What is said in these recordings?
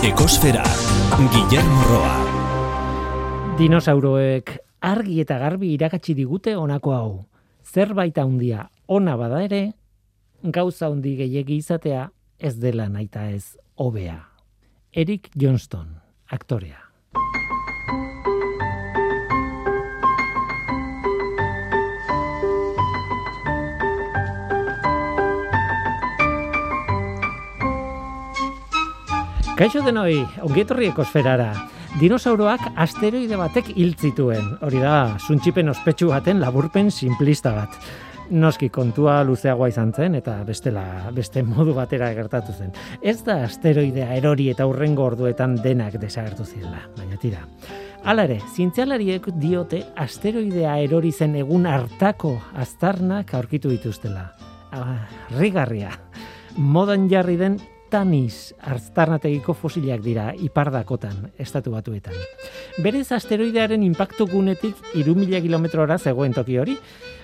Ekosfera, Guillermo Roa. Dinosauroek argi eta garbi irakatsi digute honako hau. Zerbait handia ona bada ere, gauza handi gehiegi izatea ez dela naita ez hobea. Eric Johnston, aktorea. Kaixo denoi, ongietorri ekosferara. Dinosauroak asteroide batek hil zituen. Hori da, suntxipen ospetsu baten laburpen simplista bat. Noski kontua luzeagoa izan zen eta bestela beste modu batera gertatu zen. Ez da asteroidea erori eta hurrengo orduetan denak desagertu zirela, baina tira. Hala ere, zientzialariek diote asteroidea erori zen egun hartako aztarnak aurkitu dituztela. Ah, rigarria. Modan jarri den tanis arztarnategiko fosilak dira ipardakotan, estatu batuetan. Berez asteroidearen impactu gunetik irumila kilometrora zegoen toki hori,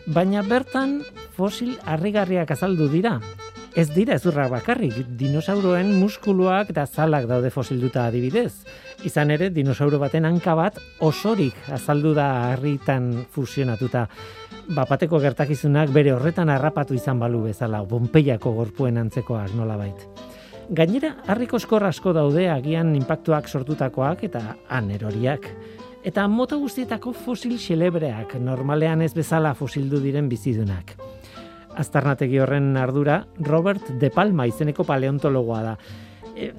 baina bertan fosil harrigarriak azaldu dira. Ez dira ezurra bakarrik, dinosauroen muskuluak eta zalak daude fosilduta adibidez. Izan ere, dinosauro baten hanka bat osorik azaldu da harritan fusionatuta. Bapateko gertakizunak bere horretan harrapatu izan balu bezala, Pompeiako gorpuen antzekoak nolabait. Gainera, harriko eskor asko daude agian inpaktuak sortutakoak eta aneroriak. Eta mota guztietako fosil xelebreak, normalean ez bezala fosildu diren bizidunak. Aztarnategi horren ardura, Robert De Palma izeneko paleontologoa da. E,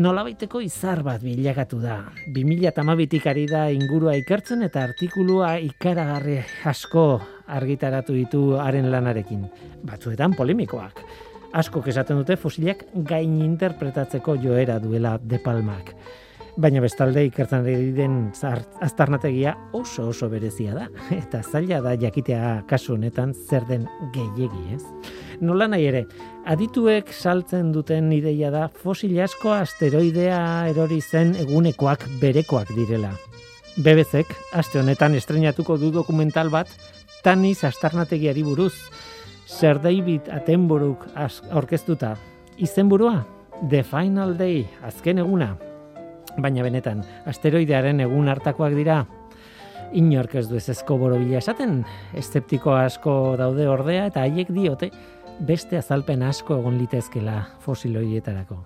nolabaiteko izar bat bilakatu da. 2008 ari da ingurua ikertzen eta artikulua ikaragarri asko argitaratu ditu haren lanarekin. Batzuetan polemikoak asko esaten dute fosilak gain interpretatzeko joera duela De Palmak. Baina bestalde ikertzen ari den aztarnategia oso oso berezia da eta zaila da jakitea kasu honetan zer den gehiegi, ez? Nola nahi ere, adituek saltzen duten ideia da fosil asko asteroidea erori zen egunekoak berekoak direla. BBCek aste honetan estrenatuko du dokumental bat Tanis astarnategiari buruz, Sir David Attenborough orkestuta. Izenburua The Final Day, azken eguna. Baina benetan, asteroidearen egun hartakoak dira. Inork ez du ez ezko borobila esaten, eszeptiko asko daude ordea eta haiek diote beste azalpen asko egon litezkela fosiloietarako.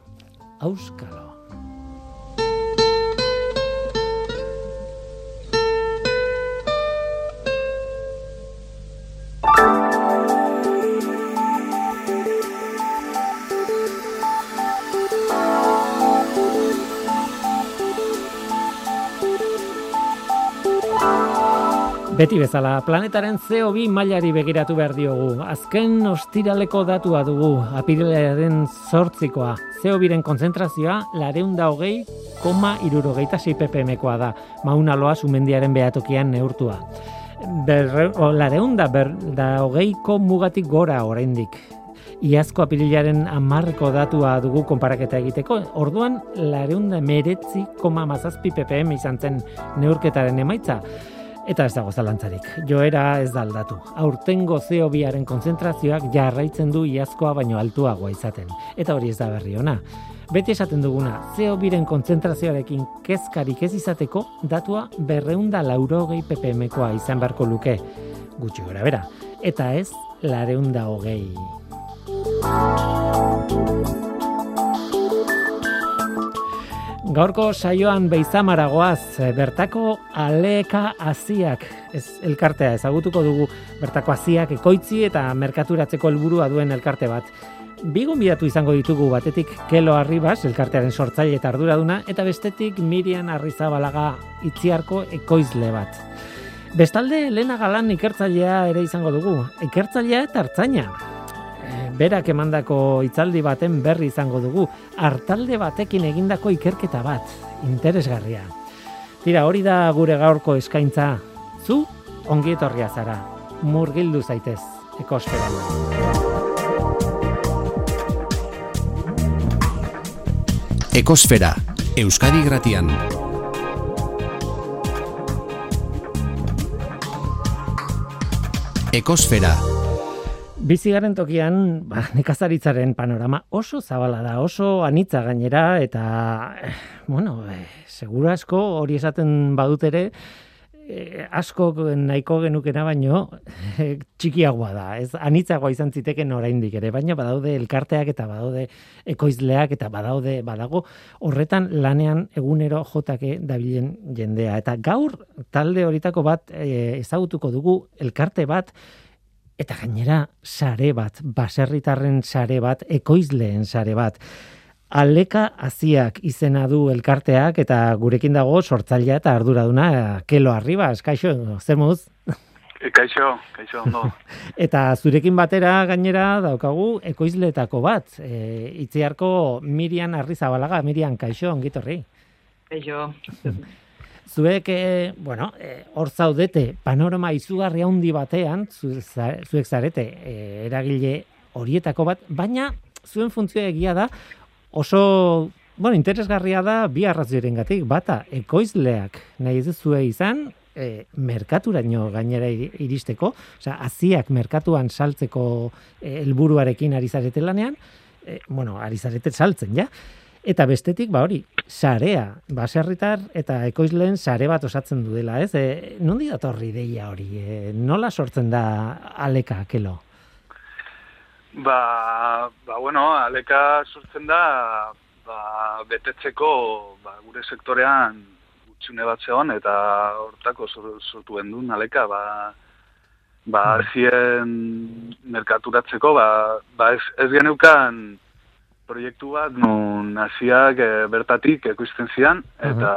Auskalo. Beti bezala, planetaren CO2 mailari begiratu behar diogu. Azken ostiraleko datua dugu, apirilaren sortzikoa. CO2-ren konzentrazioa, lareunda hogei, koma irurogeita ppm-koa da. Mauna loa sumendiaren behatokian neurtua. Berre, o, lareunda ber, da hogeiko mugatik gora oraindik. Iazko apirilaren amarreko datua dugu konparaketa egiteko. Orduan, lareunda meretzi koma mazazpi ppm izan zen neurketaren emaitza. Eta ez dago zalantzarik, joera ez da aldatu. Aurtengo CO2aren konzentrazioak jarraitzen du iazkoa baino altuagoa izaten. Eta hori ez da berri ona. Beti esaten duguna, CO2ren konzentrazioarekin kezkarik ez izateko, datua berreunda laurogei ppm-koa izan beharko luke. Gutxi gora bera. Eta ez, lareunda hogei. Gaurko saioan beizamaragoaz, eh, bertako aleka aziak, ez elkartea ezagutuko dugu, bertako aziak ekoitzi eta merkaturatzeko helburua duen elkarte bat. Bigun bidatu izango ditugu batetik Kelo Arribas, elkartearen sortzaile eta arduraduna, eta bestetik Mirian Arrizabalaga itziarko ekoizle bat. Bestalde, Lena Galan ikertzailea ere izango dugu, ikertzailea eta hartzaina, berak emandako hitzaldi baten berri izango dugu, hartalde batekin egindako ikerketa bat, interesgarria. Tira, hori da gure gaurko eskaintza, zu ongi etorria zara, murgildu zaitez, ekosferan. Ekosfera, Euskadi Gratian. Ekosfera, Bizigaren tokian, ba, nekazaritzaren panorama oso zabala da, oso anitza gainera, eta, eh, bueno, eh, segura asko hori esaten badut ere, eh, asko nahiko genukena baino eh, txikiagoa da. Ez anitzagoa izan ziteken oraindik ere, baina badaude elkarteak eta badaude ekoizleak eta badaude badago horretan lanean egunero jotake dabilen jendea. Eta gaur talde horitako bat eh, ezagutuko dugu elkarte bat eta gainera sare bat, baserritarren sare bat, ekoizleen sare bat. Aleka aziak izena du elkarteak eta gurekin dago sortzailea eta arduraduna kelo arriba, eskaixo, zer moduz? E, kaixo, kaixo, ondo. eta zurekin batera gainera daukagu ekoizleetako bat, e, itziarko Mirian Arrizabalaga, Mirian, kaixo, ongitorri. Kaixo. Zuek, e, bueno, e, hor zaudete, panorama izugarri handi batean, zu, zuek zarete, e, eragile horietako bat, baina zuen funtzioa egia da, oso, bueno, interesgarria da bi arrazioaren gatik, bata, ekoizleak nahi ez zue izan, e, merkaturaino gainera iristeko, osea, aziak merkatuan saltzeko e, helburuarekin ari zarete lanean, e, bueno, ari zarete saltzen, ja? Eta bestetik, ba hori, sarea, baserritar eta ekoizleen sare bat osatzen duela, ez? E, nondi datorri deia hori? E, nola sortzen da aleka, kelo? Ba, ba bueno, aleka sortzen da ba, betetzeko ba, gure sektorean utxune bat zegoen eta hortako sortu gendun aleka ba, ba hmm. zien merkaturatzeko ba, ba ez, ez geneukan proiektu bat nun hasiak e, bertatik ekoizten zian eta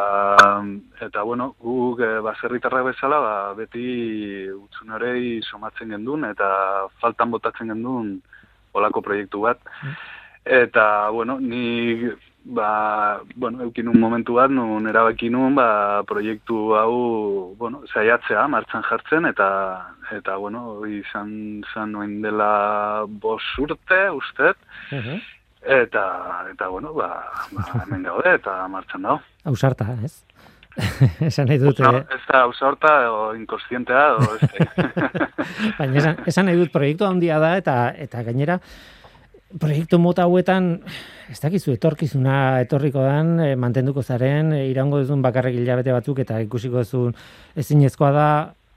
eta bueno guk e, baserritarrak bezala ba, beti utxunerei somatzen gendun eta faltan botatzen gendun olako proiektu bat. Eta, bueno, ni, ba, bueno, eukin un momentu bat, nun erabaki nun, ba, proiektu hau, bueno, zaiatzea, martxan jartzen, eta, eta, bueno, izan, izan noen dela bos urte, ustet, eta, eta, bueno, ba, ba hemen gaude, eta martxan dago. Ausarta, ez? esan nahi dut... Eh? Ez da, usorta, o inkostientea, o este. Baina esan, esan nahi dut, proiektu handia da, eta eta gainera, proiektu mota hauetan, ez dakizu, etorkizuna etorriko dan, e, mantenduko zaren, e, irango duzun bakarrik hilabete batzuk, eta ikusiko duzun ezinezkoa da,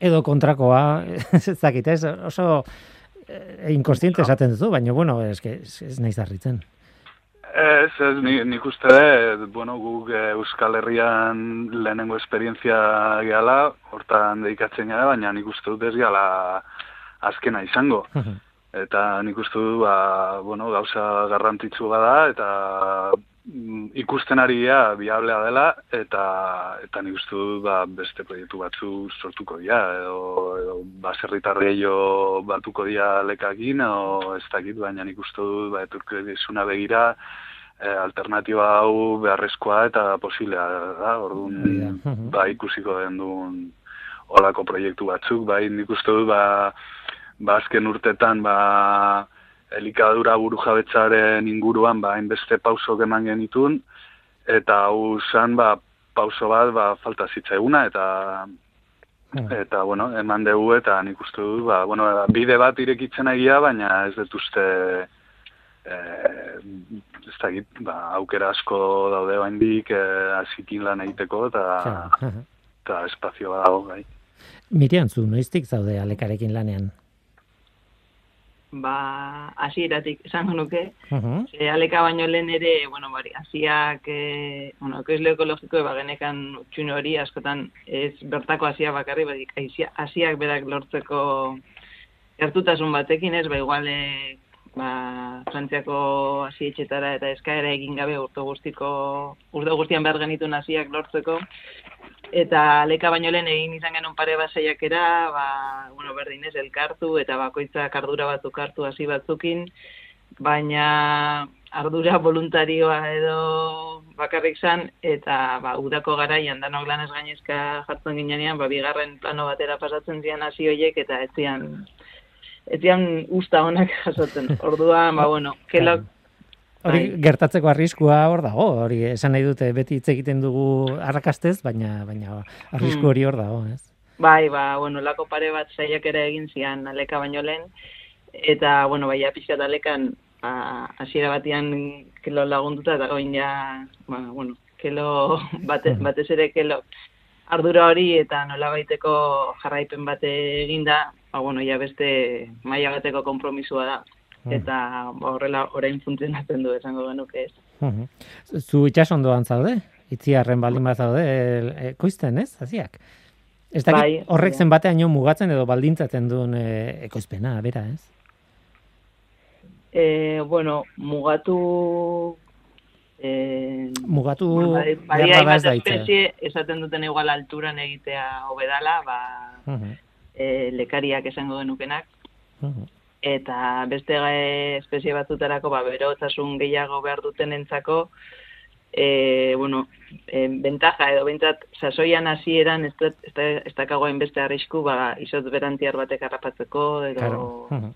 edo kontrakoa, ez dakit, ez, oso e, inkostiente esaten duzu, baina, bueno, ez, ez, ez nahi zarritzen. Ez, ez, nik uste de, bueno, guk e, Euskal Herrian lehenengo esperientzia gehala, hortan dedikatzen gara, baina nik uste dut ez gehala azkena izango. eta nik uste dut, ba, bueno, gauza garrantzitsu bada, eta ikusten ari ja biablea dela eta eta nik uste dut ba, beste proiektu batzu sortuko dira edo, edo baserritarri batuko dira lekakin edo ez dakit baina nik uste dut ba, eturkizuna begira e, alternatiba hau beharrezkoa eta posiblea da. Orduan ba, ikusiko den duen olako proiektu batzuk. Bai nik uste dut ba, ba azken urtetan ba, elikadura buru jabetzaren inguruan ba, hainbeste pauso eman genitun, eta hau zan ba, pauso bat ba, falta zitzaiguna, eta hmm. eta bueno, eman dugu eta nik uste du, ba, bueno, bide bat irekitzen egia, baina ez dut uste e, ez da ba, aukera asko daude bain dik e, azikin lan egiteko eta, eta espazio bat dago gai. Mirian, zu noiztik zaude alekarekin lanean? Ba, hasieratik esango nuke, uh -huh. aleka baino lehen ere, bueno, bari, hasiak, e, bueno, ekoizle ekologiko eba genekan utxun hori, askotan ez bertako hasia bakarri, badik, hasiak berak lortzeko gertutasun batekin, ez, ba, iguale, ba, frantziako hasi etxetara eta eskaera egin gabe urte guztiko, urte guztian behar genitun hasiak lortzeko, eta leka baino lehen egin izan genuen pare bat saiakera, ba, bueno, berdin ez, elkartu, eta bakoitzak ardura batzuk hartu hasi batzukin, baina ardura voluntarioa edo bakarrik zan, eta ba, udako garaian danok lanez gainezka jartzen ginean, ba, bigarren plano batera pasatzen zian hasi horiek, eta ez zian, ez zian usta honak jasotzen. Orduan, ba, bueno, kelok, Hori bai. gertatzeko arriskua hor dago, hori esan nahi dute beti hitz egiten dugu arrakastez, baina baina arrisku hmm. hori hor dago, ez? Bai, ba, bueno, lako pare bat saiak ere egin zian aleka baino lehen, eta, bueno, baina pixka talekan, ba, hasiera batean kelo lagunduta, eta goin ja, ba, bueno, kelo, bate, batez ere kelo, ardura hori eta nola baiteko jarraipen bate eginda, ba, bueno, ja beste maila bateko konpromisua da. Eta ba, horrela orain funtzionatzen du esango genuke ez. Zu itxasondoan zaude? Itziarren baldin bat zaude, ekoizten ez, haziak? Ez dakit bai, horrek bai. zen batean mugatzen edo baldintzatzen duen e, ekoizpena, bera, ez? E, bueno, mugatu e, mugatu bueno, bai, bai, bai, espezie, esaten duten igual alturan egitea hobedala, ba, uh -huh. E, lekariak esango denukenak. Uh eta beste espezie batzutarako ba berotasun gehiago behar duten entzako e, bueno, e, bentaja edo bentsat sasoian hasieran ez ez dakagoen beste arrisku ba isot berantiar batek harrapatzeko edo claro.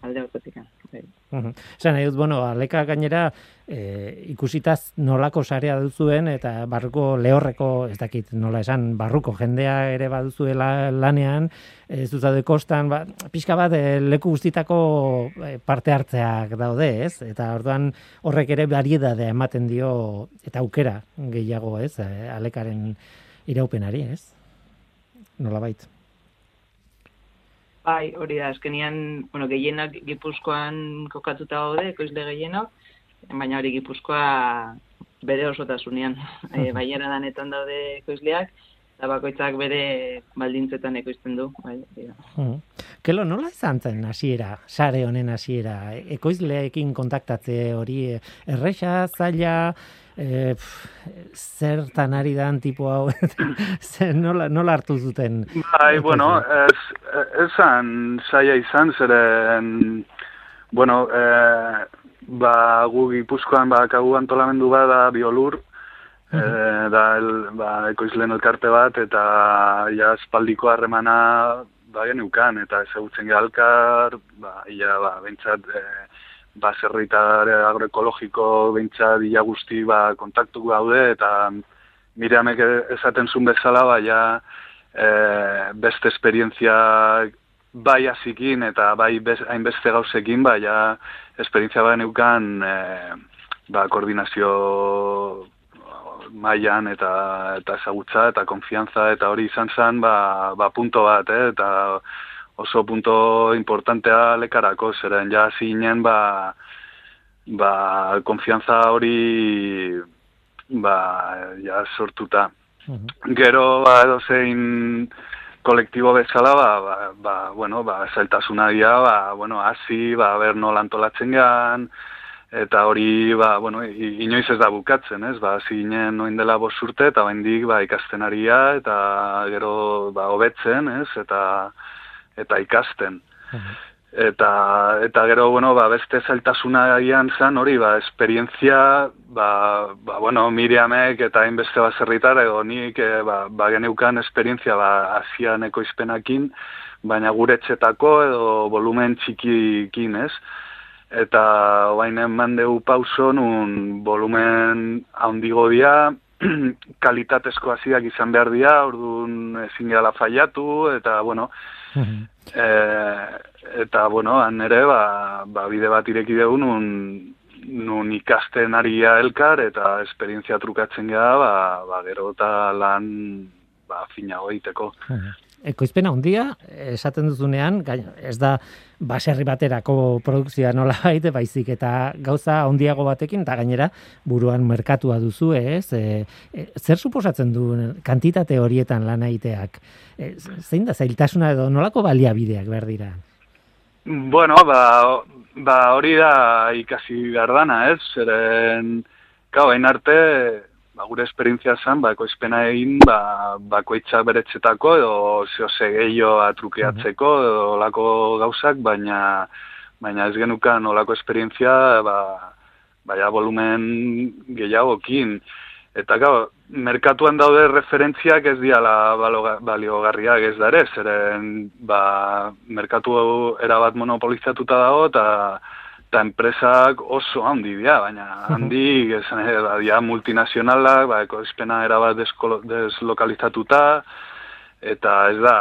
alde batetik. Bai. nahi dut, bueno, aleka gainera e, ikusitaz nolako sarea duzuen eta barruko lehorreko, ez dakit nola esan, barruko jendea ere baduzuela lanean, ez dut zaude kostan, ba, pixka bat e, leku guztitako e, parte hartzeak daude, ez? Eta orduan horrek ere bariedadea ematen dio eta aukera gehiago, ez? E, alekaren iraupenari, ez? Nola baita. Bai, hori da, azkenian, bueno, gehienak gipuzkoan kokatuta gaude, ekoizle gehienok, baina hori gipuzkoa bere osotasunean. e, baiera danetan daude ekoizleak, eta bakoitzak bere baldintzetan ekoizten du. Bai, hmm. Kelo, nola izan zen hasiera, sare honen hasiera, ekoizleekin kontaktatze hori, erresa, zaila, e, zertan ari dan tipo hau, nola, nola hartu zuten? Bai, bueno, ez, esan saia izan, zeren, bueno, e, ba, gu gipuzkoan ba, kagu antolamendu bada biolur, e, da el, ba, ekoizlen elkarte bat, eta ja espaldiko harremana ba, genukan, eta ezagutzen gehalkar, ba, ia, ba, bentsat, e, ba, zerritare agroekologiko bintza dila guzti ba, kontaktu gaude, eta Miriamek esaten zuen bezala, ba, ja, e, beste esperientzia bai azikin eta bai hainbeste gauzekin, ba, ja, esperientzia ba neukan e, ba, koordinazio mailan eta eta ezagutza eta konfiantza eta hori izan zen ba, ba punto bat, eh? eta oso punto importantea lekarako, zeren ja zinen, ba, ba, konfianza hori, ba, ja sortuta. Gero, ba, edo zein kolektibo bezala, ba, ba, ba, bueno, ba, zailtasuna dira, ba, bueno, hasi, ba, ber nola antolatzen gan, eta hori, ba, bueno, inoiz ez da bukatzen, ez, ba, zinen noin dela bos urte, eta baindik, ba, ikastenaria, eta gero, ba, hobetzen, ez, eta, eta ikasten. Eta, eta gero, bueno, ba, beste zailtasuna egian zen, hori, ba, esperientzia, ba, ba, bueno, Miriamek eta hainbeste baserritar, edo nik, e, ba, ba geneukan esperientzia, ba, asianeko izpenakin, baina gure txetako edo volumen txikikin, ez? Eta, baina mandeu pauso, nun volumen handigo dia, kalitatezko hasiak izan behar dira, orduan ezin gala faiatu, eta, bueno, e, eta, bueno, han ere, ba, ba, bide bat ireki dugu, nun, nun ikasten ari elkar, eta esperientzia trukatzen gara, ba, ba, gero eta lan ba, finago egiteko ekoizpena handia esaten duzunean, ez da baserri baterako produkzioa nola baite, baizik eta gauza handiago batekin, eta gainera buruan merkatua duzu, ez? E, e, zer suposatzen du kantitate horietan lan egiteak? E, zein da, zailtasuna edo nolako baliabideak behar dira? Bueno, ba, ba hori da ikasi gardana, ez? Zeren, gau, arte, ba, gure esperientzia zen, ba, ekoizpena egin, ba, bakoitza beretzetako, edo zeo gehiago atrukeatzeko, edo olako gauzak, baina, baina ez genukan olako esperientzia, ba, baina volumen gehiagokin. Eta gau, merkatuan daude referentziak ez diala baliogarriak ez dare, zeren ba, merkatu erabat monopolizatuta dago, eta eta enpresak oso handi dira, baina handi, esan ere, multinazionalak, ba, ekoizpena erabat deslokalizatuta, eta ez da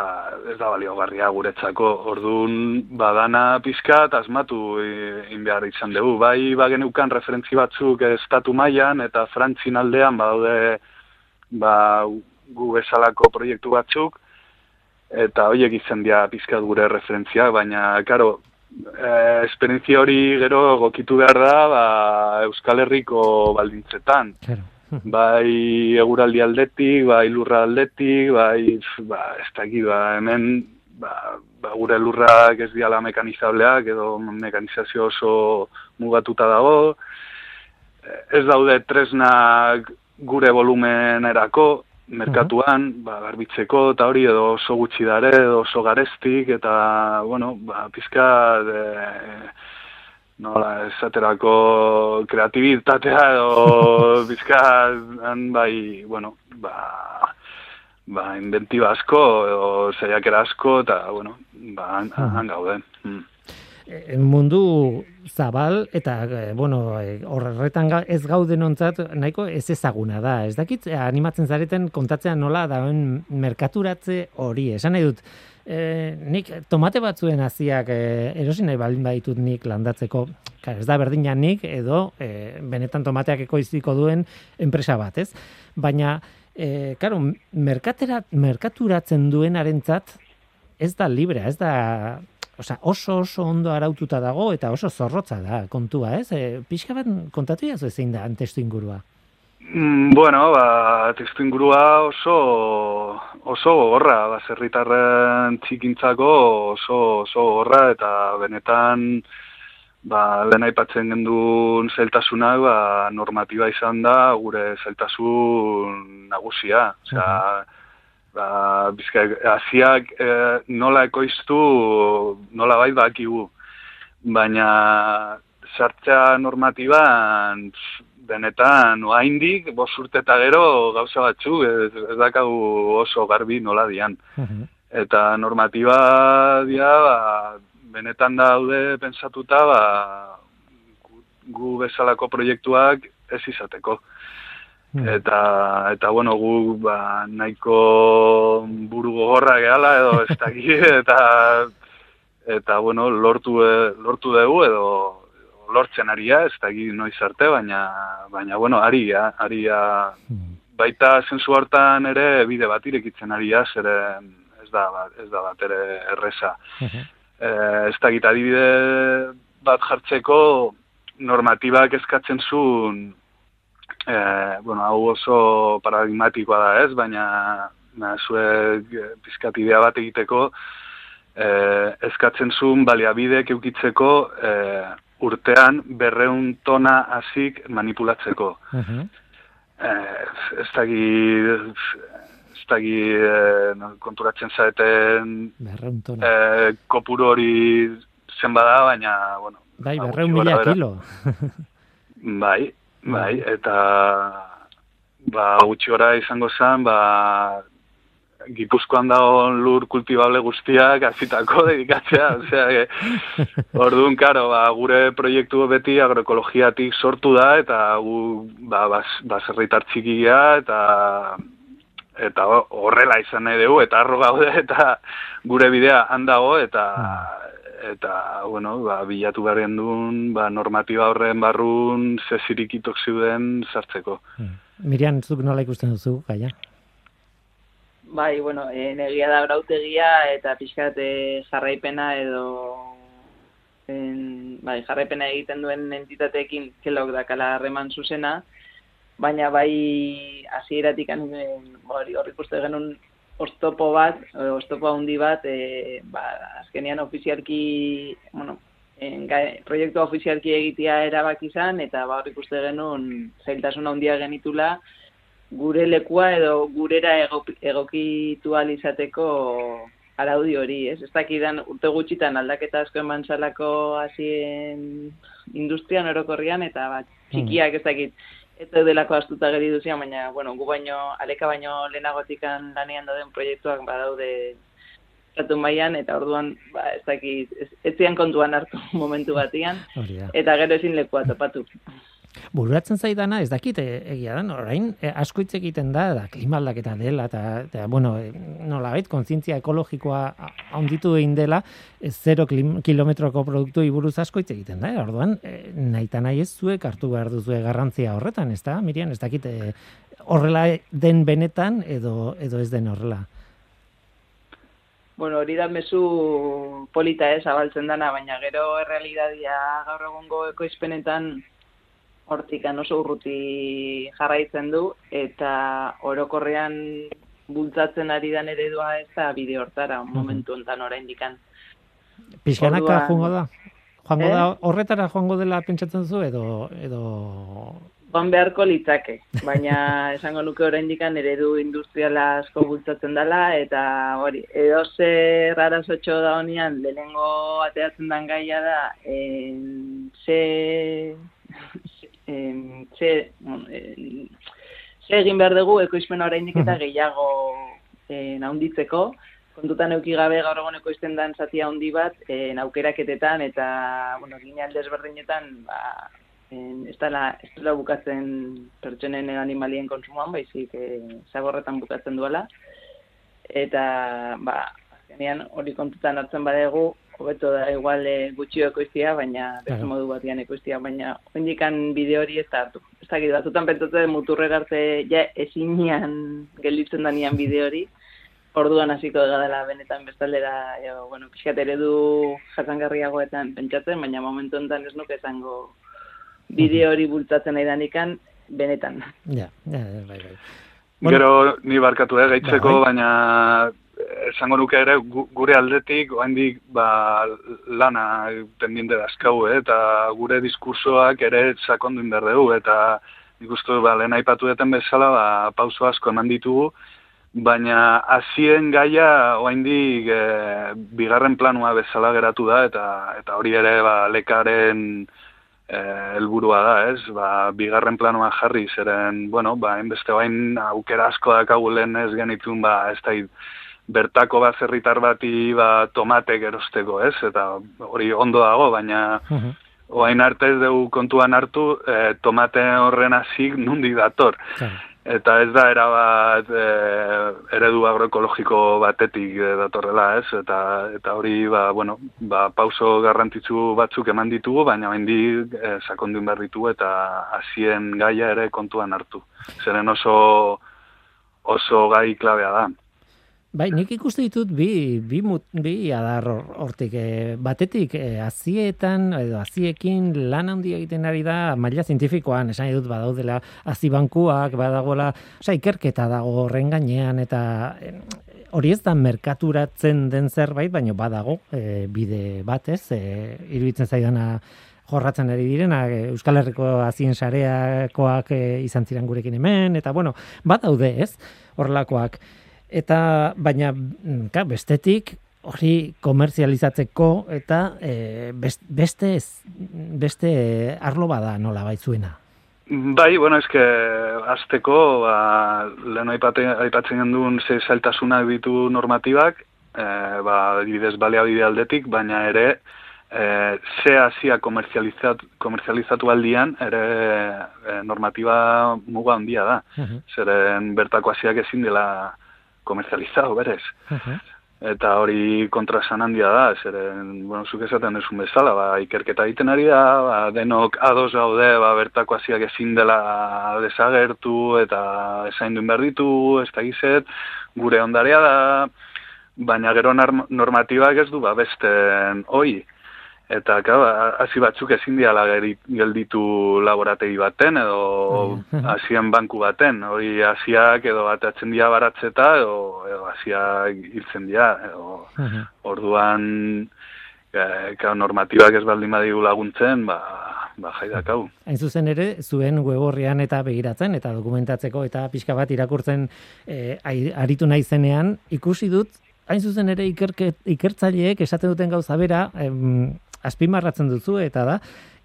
ez da baliogarria guretzako. Ordun badana pizkat asmatu egin behar izan dugu. Bai bagenukan referentzi batzuk estatu mailan eta frantzin aldean badaude ba gu bezalako proiektu batzuk eta horiek izan dira pizkat gure referentzia baina claro eh, esperientzia hori gero gokitu behar da ba, Euskal Herriko baldintzetan. Bai eguraldi aldetik, bai lurra aldetik, bai, ba, ez dakit, ba, hemen, ba, ba, gure lurrak ez diala mekanizableak, edo mekanizazio oso mugatuta dago, ez daude tresnak gure volumenerako, merkatuan, ba, garbitzeko, eta hori, edo oso gutxi dare, edo oso garestik, eta, bueno, ba, pizka, de, nola esaterako kreatibitatea edo bizkan bai, bueno, ba, ba inventiba asko edo saiakera asko eta, bueno, ba, han, han gauden. Mm. Eh, mundu zabal eta eh, bueno, eh, horretan ez gauden ontzat nahiko ez ezaguna da. Ez dakit animatzen zareten kontatzean nola dauen merkaturatze hori. Esan nahi dut, e, nik tomate batzuen hasiak e, erosi nahi baldin baditut nik landatzeko, ez da berdina nik edo e, benetan tomateak ekoiztiko duen enpresa bat, ez? Baina, e, karo, merkatera, merkaturatzen duen arentzat, ez da librea, ez da Osa, oso oso ondo araututa dago eta oso zorrotza da kontua, ez? E, pixka bat kontatu jazu zein da testu ingurua? Mm, bueno, ba, testu ingurua oso, oso gogorra, ba, txikintzako oso, oso gogorra, eta benetan, ba, lehen aipatzen gendun zeltasunak, ba, normatiba izan da, gure zeltasun nagusia. Osea, ba, bizka, aziak eh, nola ekoiztu, nola bai bakigu. Baina, sartzea normatiban, benetan oaindik bos urte eta gero gauza batzu ez, ez dakagu oso garbi nola dian. Mhm. Eta normatiba dia ba, benetan daude pensatuta ba, gu bezalako proiektuak ez izateko. Mhm. Eta, eta bueno, gu ba, nahiko buru gogorra gehala edo ez eta, eta bueno, lortu, lortu dugu edo lortzen aria, ez da noiz arte, baina, baina bueno, aria, aria, hmm. baita zensu hartan ere bide bat irekitzen aria, zer ez da, ez da bat ere erresa. Uh ez da gita adibide bat jartzeko normatibak eskatzen zuen, e, bueno, hau oso paradigmatikoa da ez, baina na, zuek pizkatidea bat egiteko, e, eskatzen zuen baliabidek eukitzeko e, urtean berreun tona hasik manipulatzeko. Uh -huh. eh, ez dagi, ez dagi eh, konturatzen zaeten eh, kopuru hori zen bada, baina, bueno. Bai, ba, berreun mila kilo. bai, bai, eta ba, gutxi gora izango zen, ba, Gipuzkoan dago lur kultibable guztiak azitako dedikatzea, osea, e, orduan, karo, ba, gure proiektu beti agroekologiatik sortu da, eta gu, ba, bas, baserritar txikia, eta eta horrela izan nahi dugu, eta arro gaude, eta gure bidea handago, eta eta, bueno, ba, bilatu behar duen, ba, normatiba horren barrun, zezirikitok ziuden sartzeko. Hmm. Mirian, zuk nola ikusten duzu, gaia? Bai, bueno, e, negia da brautegia eta pixkat e, jarraipena edo en, bai, jarraipena egiten duen entitateekin kelok dakala harreman zuzena, baina bai hasieratik hori hori ikuste genuen ostopo bat, ostopo handi bat, e, ba, azkenian ofizialki, bueno, en, gai, proiektu ofizialki egitea erabak izan, eta ba, hori ikuste genuen zailtasun handia genitula, gure lekua edo gurera egokitu izateko araudi hori, ez? Ez dakidan urte gutxitan aldaketa asko eman zalako hasien industrian orokorrian eta bat txikiak ez dakit ez delako astuta geri duzian, baina, bueno, gu baino, aleka baino lehenagotikan lanean dauden proiektuak badaude estatu mailan eta orduan, ba, ez dakit, ez, ez kontuan hartu momentu batian, eta gero ezin lekua topatu. Bururatzen zaidana, ez dakit e, egia da, orain e, asko hitz egiten da, da klimaldaketa dela, eta, eta bueno, e, nola bait, kontzientzia ekologikoa handitu egin dela, e, zero kilometroko produktu iburuz asko hitz egiten da, orduan, e, nahi nahi ez zuek hartu behar duzue garrantzia horretan, ez da, Mirian, ez dakit e, horrela den benetan edo, edo ez den horrela. Bueno, hori da mezu polita ez, abaltzen dana, baina gero errealidadia gaur egongo ekoizpenetan hortik oso urruti jarraitzen du, eta orokorrean bultzatzen ari dan eredua ez da bide hortara, mm -hmm. momentu enten orain dikan. Pixkanaka joango da? Joango eh? da, horretara joango dela pentsatzen zu, edo... edo... Joan beharko litzake, baina esango nuke orain dikan eredu industriala asko bultzatzen dela, eta hori, edo ze rara da honian, lehenengo ateatzen dan gaia da, en, ze eh, ze, eh, ze egin behar dugu ekoizpen oraindik eta gehiago eh, naunditzeko, kontutan euki gabe gaur egon ekoizten dan zatia handi bat, eh, naukeraketetan eta, bueno, gine desberdinetan, ba, en, ez, dela, ez dela bukatzen pertsonen animalien konsumoan, baizik eh, zagorretan bukatzen duela. Eta, ba, azkenean hori kontutan hartzen badegu, hobeto da igual e, gutxio ekoiztia, baina beste modu batian ekoiztia, baina indikan bideo hori ez da hartu. Ez da, batzutan pentsatzen muturrer arte ja ezinian gelditzen danian bideo hori, orduan hasiko dela benetan bestaldera, jo, bueno, pixkat eredu jasangarriagoetan pentsatzen, baina momentu enten ez nuke esango bideo hori bultzatzen nahi danikan, benetan. Ja, ja, bai, bai. Gero, ni barkatu, eh, gaitzeko, bai. baina esango nuke ere gure aldetik oraindik ba lana pendiente daskau eh, eta gure diskursoak ere sakondu indar dugu eta ikustu ba lehen aipatu deten bezala ba pauso asko eman ditugu baina hasien gaia oraindik e, bigarren planua bezala geratu da eta eta hori ere ba lekaren eh, helburua da, ez? Ba, bigarren planoa jarri zeren, bueno, ba, enbeste bain aukera asko dakagu lehen ez genitun, ba, ez da, bertako bazerritar bati ba, tomate gerosteko, ez? Eta hori ondo dago, baina uh oain arte ez dugu kontuan hartu e, tomate horren hasik nundi dator. Eta ez da erabat e, eredu agroekologiko batetik e, datorrela, ez? Eta, eta hori, ba, bueno, ba, pauso garrantzitsu batzuk eman ditugu, baina hendi e, sakondun behar ditugu eta hasien gaia ere kontuan hartu. Zeren oso oso gai klabea da. Bai, nik ikuste ditut bi, bi, mut, bi adar hortik. E, batetik, e, azietan, edo aziekin lan handi egiten ari da, maila zientifikoan, esan dut badaudela, azibankuak, badagoela, oza, ikerketa dago horren gainean, eta e, hori ez da merkaturatzen den zerbait, baina badago, e, bide batez, e, iruditzen zaidana, jorratzen ari direna, Euskal Herriko azien sareakoak e, izan ziren gurekin hemen, eta bueno, bat daude ez, horrelakoak eta baina mm, ka, bestetik hori komerzializatzeko eta e, beste beste arlo bada nola baitzuena. Bai, bueno, eske azteko, ba, lehen aipatzen genduen ze zailtasunak ditu normatibak, e, ba, dibidez bide aldetik, baina ere e, ze hasia komerzializatu, komerzializatu aldian, ere e, normatiba muga handia da. Uh Zeren bertako hasiak ezin dela komerzializatu berez. Eta hori kontra esan handia da, zeren, bueno, zuk esaten esun bezala, ba, ikerketa egiten ari da, ba, denok ados gaude, ba, bertako hasiak ezin dela desagertu, eta esain duen behar ditu, ez da gizet, gure ondarea da, baina gero normatibak ez du, ba, beste, oi, Eta, hasi batzuk ezin diala gelditu laborategi baten, edo hasien banku baten. Hori hasiak edo bat atzen dia baratzeta, edo, edo hasiak hiltzen dia. Edo, orduan, e, normatibak ez baldin badigu laguntzen, ba, ba jaidak hau. Hain zuzen ere, zuen weborrian eta begiratzen, eta dokumentatzeko, eta pixka bat irakurtzen e, aritu nahi zenean, ikusi dut, hain zuzen ere ikertzaileek esaten duten gauza bera, em, azpimarratzen duzu eta da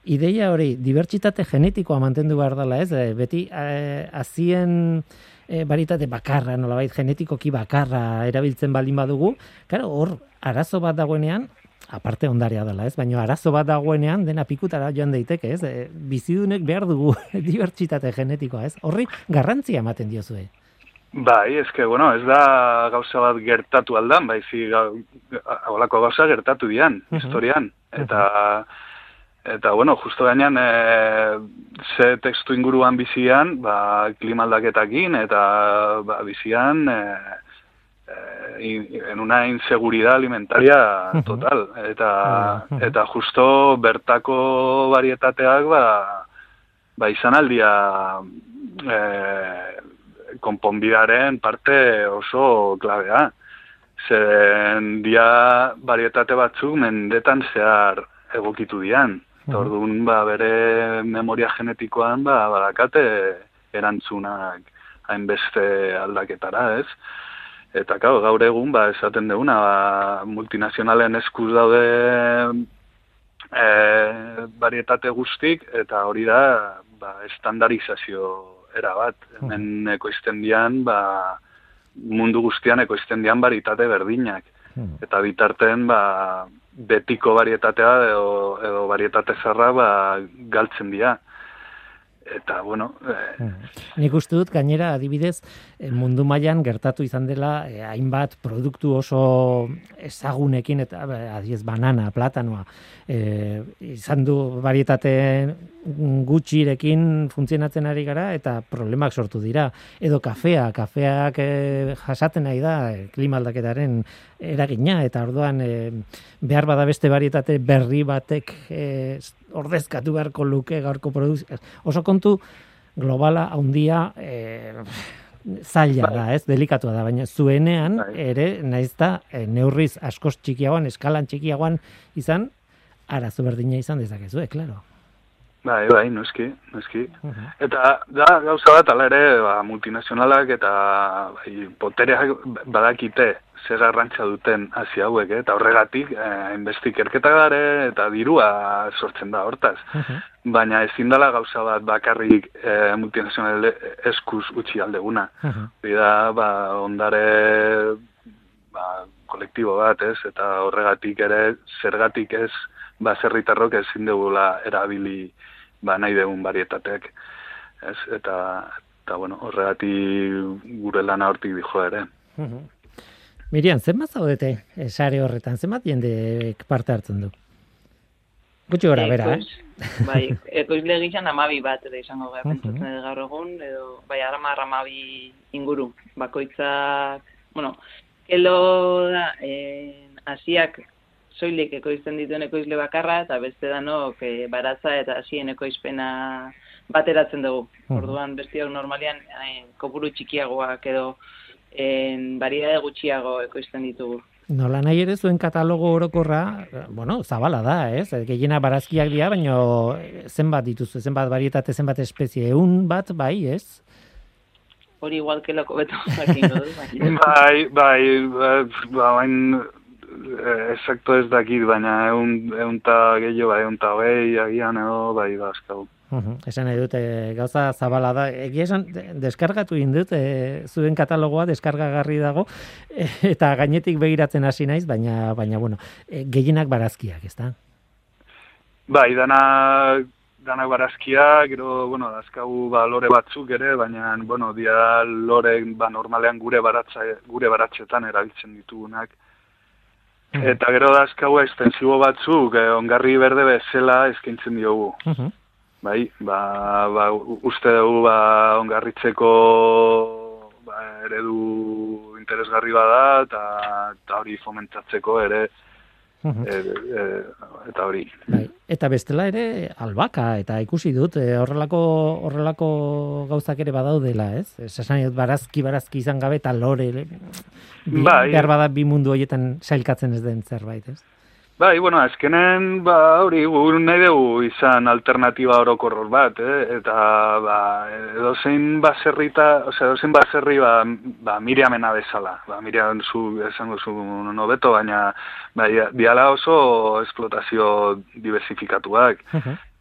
ideia hori dibertsitate genetikoa mantendu behar dela, ez? E, beti e, azien e, baritate bakarra, nolabait genetikoki bakarra erabiltzen baldin badugu, claro, hor arazo bat dagoenean aparte ondarea dela, ez? Baina arazo bat dagoenean dena pikutara joan daiteke, ez? E, bizidunek behar dugu dibertsitate genetikoa, ez? Horri garrantzia ematen diozue. Bai, eske, bueno, ez da gauza bat gertatu aldan, bai, zi, holako gauza gertatu dian, historian. Eta, eta, bueno, justo gainean, e, ze tekstu inguruan bizian, ba, klimaldaketakin, eta, ba, bizian, e, en una inseguridad alimentaria total. Eta eta justo bertako varietateak ba ba izan aldia eh konponbidaren parte oso klabea zen dia varietate batzuk mendetan zehar egokitu dian eta orduan ba bere memoria genetikoan ba badakate erantzunak hainbeste aldaketara, ez? Eta gau, gaur egun, ba, esaten duguna, ba, multinazionalen eskuz daude e, barietate guztik, eta hori da, ba, estandarizazio era bat. Hemen ekoizten dian, ba, mundu guztian ekoizten dian barietate berdinak. Eta bitarten, ba, betiko barietatea edo, edo barietate zarra, ba, galtzen dira. Eta bueno eh... nik uste dut gainera adibidez mundu mailan gertatu izan dela eh, hainbat produktu oso ezagunekin eta adiez banana platanoa eh, izan du varietate gutxirekin funtzionatzen ari gara eta problemak sortu dira edo kafea kafeak eh, jasaten nahi da eh, klima aldaketaren eragina eta orduan eh, behar bada beste varietate berri batek eh, ordezkatu beharko luke gaurko produzio. Oso kontu globala handia eh, zaila da, ez, delikatua da, baina zuenean bai. ere naizta e, neurriz askoz txikiagoan, eskalan txikiagoan izan, arazo berdina izan dezakezu, eh, claro. Bai, bai, noski, noski. Eta da gauza bat ala ere, ba, multinazionalak eta bai, potereak badakite zer garrantza duten hasi hauek, eh? eta horregatik eh, hainbestik erketa gare eta dirua sortzen da hortaz. Baina ezin dela gauza bat bakarrik eh, multinazional eskuz utzi aldeguna. Uh da, ba, ondare ba, kolektibo bat, ez? Eta horregatik ere zergatik ez baserritarrok ezin dugula erabili ba, nahi degun barietateak. Ez? Eta, eta bueno, horregatik gure lana hortik dijo ere. Mirian, zenbat zaudete esare horretan, zenbat jende parte hartzen du? Gutxi gora, bera, eh? Bai, ekoizle gizan amabi bat, edo izango gara, pentsatzen edo gaur egun, edo, bai, arama amabi inguru, bakoitzak, bueno, kelo da, eh, asiak soilik ekoizten dituen ekoizle bakarra, eta beste danok eh, baratza eta hasien ekoizpena bateratzen dugu. Orduan, bestiak normalian, eh, kopuru txikiagoak edo, en variedade gutxiago ekoizten ditugu. Nola nahi ere zuen katalogo orokorra, bueno, zabala da, ez? Gehiena barazkiak dira, baina zenbat dituzu, zenbat varietate, zenbat espezie, eun bat, bai, ez? Hori igual que loko beto. bai, bai, ba, bain, eh, exacto ez dakit, baina eun, eun ta gehiago, bai, eun ta gehi, agian, edo, bai, ba, Uh Esan nahi dute, gauza zabala da. Egia esan, deskargatu indut, e, zuen katalogoa deskargagarri dago, e, eta gainetik begiratzen hasi naiz, baina, baina bueno, e, gehienak barazkiak, ez da? Bai, dana, dana barazkiak, gero, bueno, dazkagu ba, lore batzuk ere, baina, bueno, dia lore, ba, normalean gure baratza, gure baratzetan erabiltzen ditugunak. Eta gero dazkagu estensibo batzuk, eh, ongarri berde bezala eskaintzen diogu. Uh bai, ba, ba, uste dugu ba, ongarritzeko ba, eredu interesgarri bada eta hori fomentatzeko ere e, e, eta hori. Bai. Eta bestela ere albaka eta ikusi dut e, horrelako horrelako gauzak ere badaudela, ez? Esan barazki barazki izan gabe eta lore bi, bai. behar bada bi mundu horietan sailkatzen ez den zerbait, ez? Bai, bueno, azkenen, ba, hori, gu nahi dugu izan alternatiba orokor bat, eh? eta, ba, edo zein baserrita, ose, edo zein baserri, ba, ba miriamena bezala, ba, miriam zu, esango zu nobeto, baina, ba, diala oso esplotazio diversifikatuak,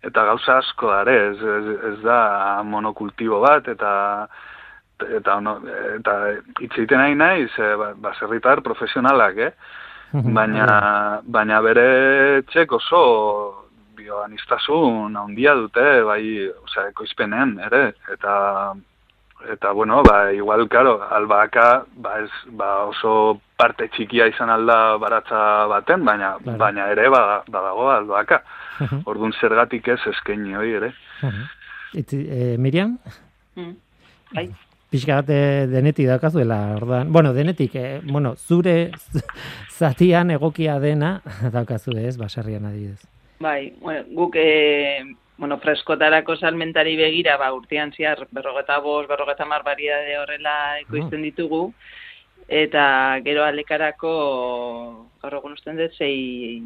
eta gauza asko dare, ez, ez, ez da monokultibo bat, eta, eta, no, eta itzeiten nahi nahi, ze, ba, baserritar profesionalak, eh? baina, baina bere txek oso bioanistasun handia dute, bai, osea, ekoizpenen, ere, eta eta bueno, ba, igual, claro, albaka, ba, ez, ba, oso parte txikia izan alda baratza baten, baina, baina ere, ba, badago albaka. Orduan zergatik ez eskaini hori ere. Iti, e, Miriam? Mm. Bai. Pixka bat eh, denetik daukazuela, orduan. Bueno, denetik, eh, bueno, zure zatian egokia dena daukazu ez, baserrian adibidez. Bai, bueno, guk e, bueno, freskotarako salmentari begira, ba, urtean ziar, berrogeta bost, berrogeta mar de horrela ekoizten ah. ditugu, eta gero alekarako, gaur egun usten dut, zei,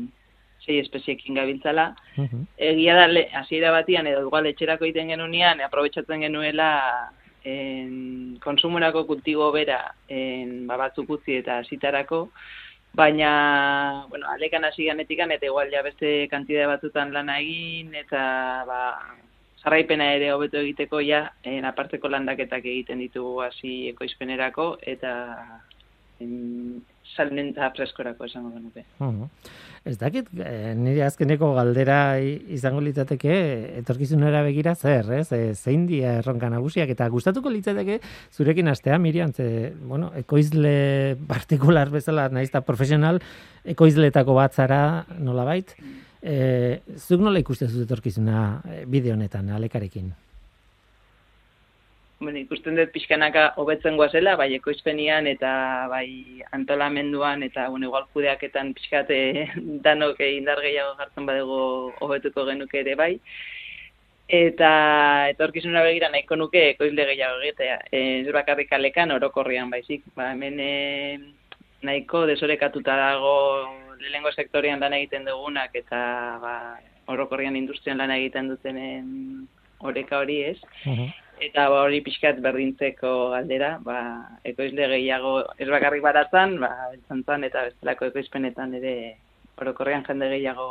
zei espeziekin gabiltzala. Uh Egia da, hasiera batian, edo igual etxerako iten genunean, aprobetsatzen genuela en, konsumurako kultibo bera en, ba, batzuk utzi eta zitarako, baina, bueno, alekan hasi ganetikan, eta igual ja beste kantide batutan lana egin, eta ba, jarraipena ere hobeto egiteko ja, en aparteko landaketak egiten ditugu hasi ekoizpenerako, eta en, salmenta freskorako esango genuke. Uh Ez dakit, e, nire azkeneko galdera izango litzateke, etorkizunera begira zer, ez? E, zein dia erronka nagusiak, eta gustatuko litzateke zurekin astea, Miriam, ze, bueno, ekoizle partikular bezala, naizta profesional, ekoizletako bat zara, nola bait, e, zuk nola ikusten zut etorkizuna bideo honetan, alekarekin? Bueno, ikusten dut pixkanaka hobetzen goazela, bai ekoizpenian eta bai antolamenduan eta bueno, igual judeaketan pixkate danok indar gehiago jartzen badego hobetuko genuke ere bai. Eta etorkizuna begira nahiko nuke ekoizle gehiago egitea. Ez bakarrik alekan orokorrian baizik. Ba, hemen e, nahiko desorekatuta dago lehengo sektorian lan egiten dugunak eta ba, orokorrian industrian lan egiten dutenen oreka hori ez. Eta ba, hori pixkat berdintzeko galdera, ba, ekoizle gehiago ez bakarrik baratzen, ba, entzantzan eta bestelako ekoizpenetan ere orokorrean jende gehiago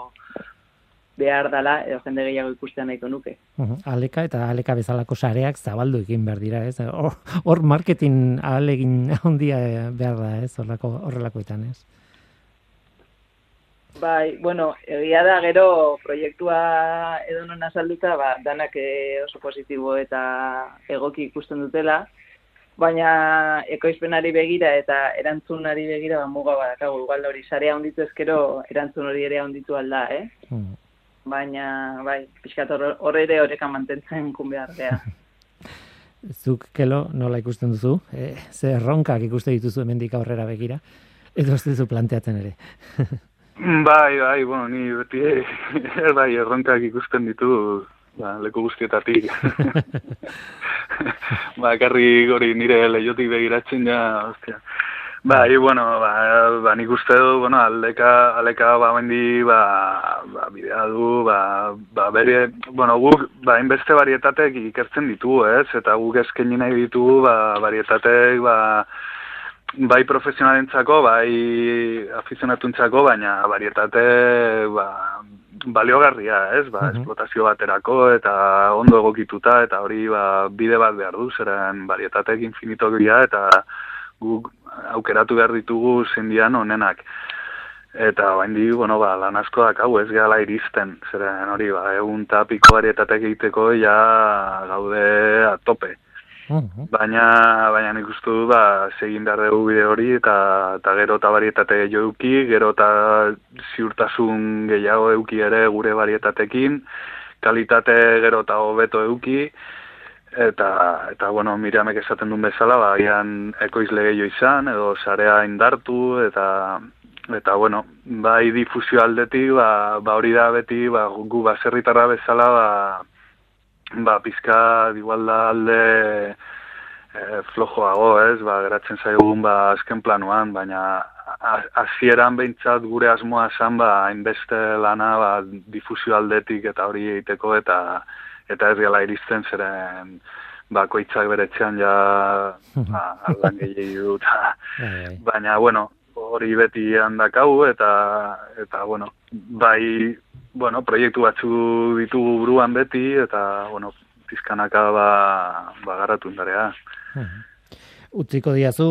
behar dala, edo jende gehiago ikustean nahiko nuke. aleka eta aleka bezalako sareak zabaldu egin behar dira, ez? Hor marketing alegin handia behar da, ez? Horrelakoetan, ez? Bai, bueno, egia da gero proiektua edo non azalduta, ba, danak eh, oso positibo eta egoki ikusten dutela, baina ekoizpenari begira eta erantzunari begira ba, muga badakagu, igual hori sarea honditu ezkero erantzun hori ere honditu alda, eh? Hmm. Baina, bai, pixkat horre ere horrekan mantentzen behar gea. Zuk, kelo, nola ikusten duzu? E, ze erronkak ikuste dituzu emendik aurrera begira? Edo ez duzu planteatzen ere? Bai, bai, bueno, ni beti bai, erronkak ikusten ditu ba, leku guztietatik. ba, karri gori nire lehiotik begiratzen ja, ostia. Bai, bueno, ba, ba nik uste du, bueno, aldeka, aldeka ba, bendi, ba, ba, bidea du, ba, ba, bere, bueno, guk, ba, inbeste barietatek ikertzen ditu, ez? Eta guk esken nahi ditu, ba, barietatek, ba, bai profesionalentzako, bai afizionatuntzako, baina barietate ba, baliogarria, ez? Ba, uh esplotazio baterako eta ondo egokituta eta hori ba, bide bat behar du, zeren barietatek infinito eta guk aukeratu behar ditugu zindian onenak. Eta bain di, bueno, ba, lan asko dakau ez gala iristen, zeren hori, ba, egun tapiko barietatek egiteko ja gaude a tope. Baina, baina nik uste du, ba, segin behar dugu bide hori, eta, eta gero eta barietate gehiago euki, gero eta ziurtasun gehiago euki ere gure barietatekin, kalitate gero eta hobeto euki, eta, eta bueno, miramek esaten duen bezala, ba, gian ekoizle gehiago izan, edo sarea indartu, eta, eta bueno, bai difusio aldetik, ba, ba hori da beti, ba, gu baserritarra bezala, ba, ba, pizka igual da alde e, flojoago, ez, ba, geratzen zaigun, ba, azken planuan, baina hasieran behintzat gure asmoa esan, ba, hainbeste lana, ba, difusio aldetik eta hori egiteko, eta eta ez gala iristen zeren, ba, koitzak beretzean ja, ba, aldan gehiago bai, bai. baina, bueno, hori beti handakau, eta, eta, bueno, bai, bueno, proiektu batzu ditugu buruan beti, eta, bueno, pizkanaka ba, ba garatu indarea. Utziko diazu,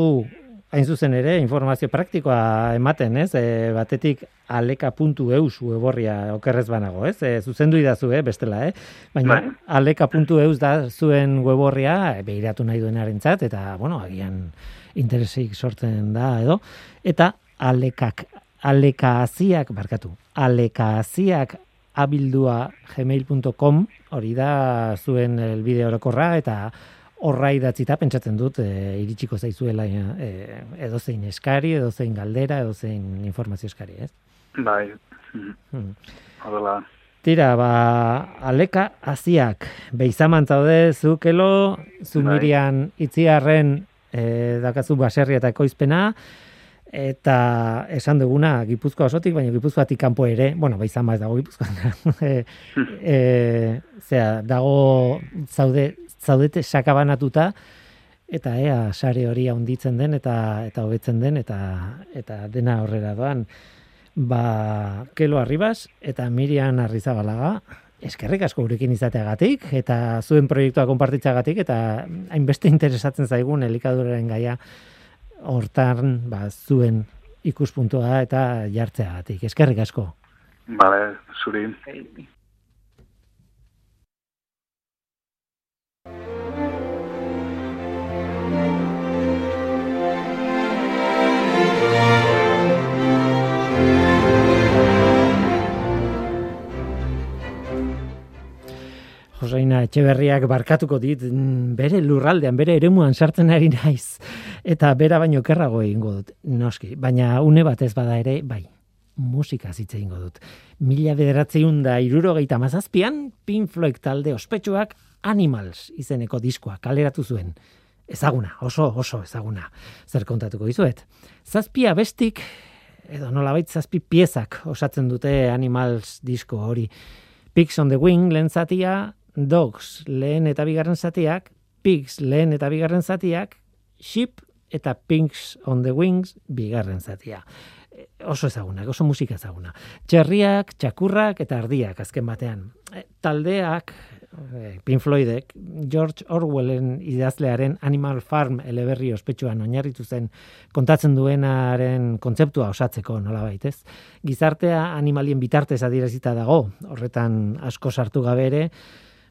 hain zuzen ere, informazio praktikoa ematen, ez? E, batetik aleka.eus weborria okerrez banago, ez? E, zuzendu idazu, eh, bestela, eh? Baina bai. aleka.eus da zuen weborria, behiratu nahi duenaren zat, eta, bueno, agian interesik sortzen da, edo? Eta alekak, alekaaziak, barkatu, alekaaziak abildua gmail.com hori da zuen elbide orokorra eta horra idatzita pentsatzen dut e, iritsiko zaizuela e, edo zein eskari, edo zein galdera, edo zein informazio eskari, ez? Bai. Hmm. Tira, ba, aleka aziak, beizaman zaude, zukelo, zumirian bai. itziarren e, dakazu baserria eta ekoizpena, eta esan duguna Gipuzkoa osotik, baina Gipuzkoatik kanpo ere, bueno, baizan ez dago Gipuzkoan, e, e, zera, dago zaude zaudete sakabanatuta eta ea sare hori handitzen den eta eta hobetzen den eta eta dena aurrera doan. Ba Kelo Arribas eta Mirian Arrizabalaga eskerrik asko gurekin izateagatik eta zuen proiektua konpartitzagatik eta hainbeste interesatzen zaigun elikaduraren gaia hortan ba zuen ikuspuntua eta jartzeagatik. Eskerrik asko. Vale, zuri. Joseina Etxeberriak barkatuko dit mm, bere lurraldean, bere eremuan sartzen ari naiz eta bera baino kerrago egingo dut. Noski, baina une batez bada ere, bai. Musika zitze egingo dut. Mila bederatzeun da irurogeita mazazpian, Pink Floyd talde ospetsuak Animals izeneko diskoa kaleratu zuen. Ezaguna, oso, oso ezaguna. Zer kontatuko dizuet. Zazpia bestik, edo nolabait zazpi piezak osatzen dute Animals disko hori. Pigs on the Wing lehen zatia, Dogs lehen eta bigarren zatiak, Pigs lehen eta bigarren zatiak, Ship eta Pinks on the Wings bigarren zatia. E, oso ezaguna, oso musika ezaguna. Txerriak, txakurrak eta ardiak azken batean. E, taldeak, e, Pink Floydek, George Orwellen idazlearen Animal Farm eleberri ospetsuan oinarritu zen kontatzen duenaren kontzeptua osatzeko nola baitez. Gizartea animalien bitartez adierazita dago, horretan asko sartu gabe ere,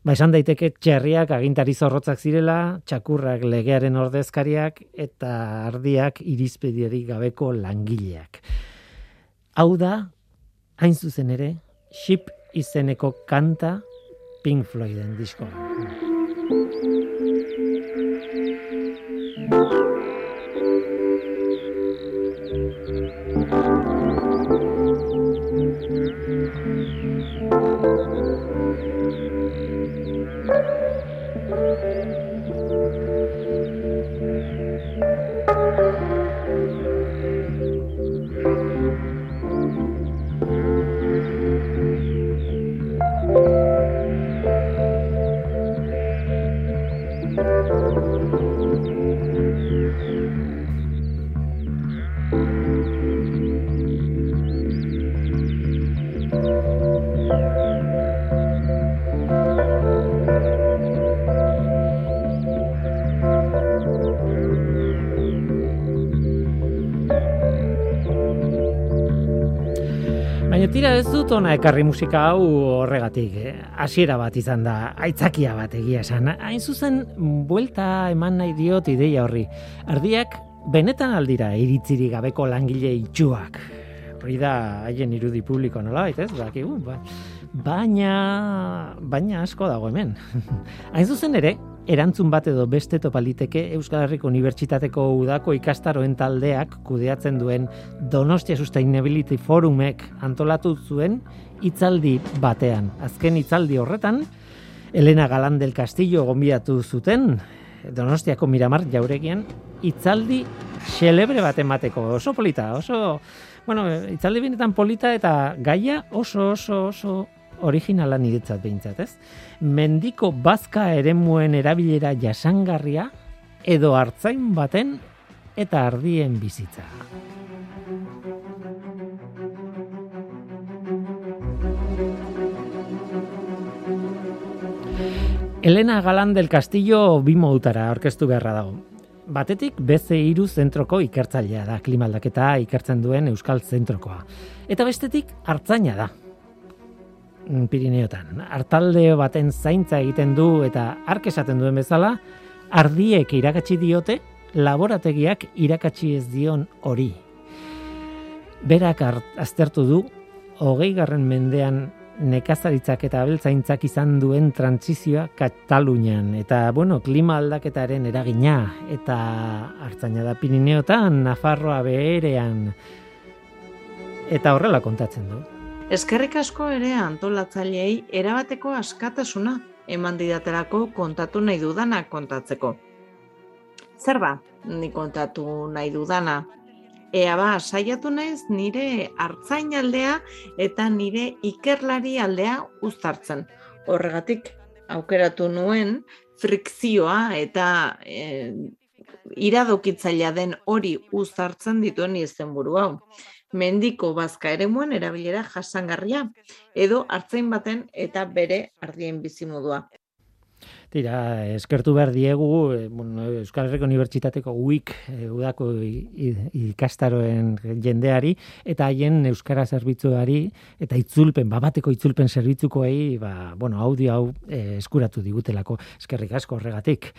Ba, esan daiteke txerriak agintari zorrotzak zirela, txakurrak legearen ordezkariak eta ardiak irizpediari gabeko langileak. Hau da, hain zuzen ere, ship izeneko kanta Pink Floyden diskoa. Tira ez dut ona ekarri musika hau horregatik. Hasiera bat izan da, aitzakia bat egia esan. Hain zuzen, buelta eman nahi diot ideia horri. Ardiak, benetan aldira iritziri gabeko langile itxuak. Hori da, haien irudi publiko nola, ez? Bakigu, ba. Baina, baina asko dago hemen. Hain zuzen ere, erantzun bat edo beste topaliteke Euskal Herriko Unibertsitateko udako ikastaroen taldeak kudeatzen duen Donostia Sustainability Forumek antolatu zuen hitzaldi batean. Azken hitzaldi horretan, Elena Galan del Castillo gombiatu zuten Donostiako Miramar jauregian hitzaldi xelebre bat emateko. Oso polita, oso... Bueno, hitzaldi benetan polita eta gaia oso, oso, oso originala niretzat behintzat, ez? Mendiko bazka eremuen erabilera jasangarria edo hartzain baten eta ardien bizitza. Elena Galan del Castillo bi modutara orkestu beharra dago. Batetik, beze iru zentroko ikertzailea da, klimaldaketa ikertzen duen Euskal Zentrokoa. Eta bestetik, hartzaina da, Pirineotan. Artalde baten zaintza egiten du eta ark esaten duen bezala, ardiek irakatsi diote, laborategiak irakatsi ez dion hori. Berak aztertu du, hogei garren mendean nekazaritzak eta abeltzaintzak izan duen trantzizioa Katalunian eta bueno, klima aldaketaren eragina eta hartzaina da Pirineotan, Nafarroa beherean eta horrela kontatzen du. Eskerrik asko ere antolatzaileei erabateko askatasuna eman didaterako kontatu nahi dudana kontatzeko. Zer ba, ni kontatu nahi dudana, ea ba, saiatu naiz nire hartzain aldea eta nire ikerlari aldea uztartzen. Horregatik, aukeratu nuen frikzioa eta e, iradokitzailea den hori uztartzen dituen izenburu hau. Mendiko bazka ere muen erabilera jasangarria, edo hartzain baten eta bere ardien bizimodua. Tira, eskertu behar diegu, e, bueno, Euskal Herriko Unibertsitateko UIK e, udako ikastaroen jendeari, eta haien Euskara zerbitzuari, eta itzulpen, babateko itzulpen zerbitzukoei, ba, bueno, audio hau e, eskuratu digutelako, eskerrik asko horregatik.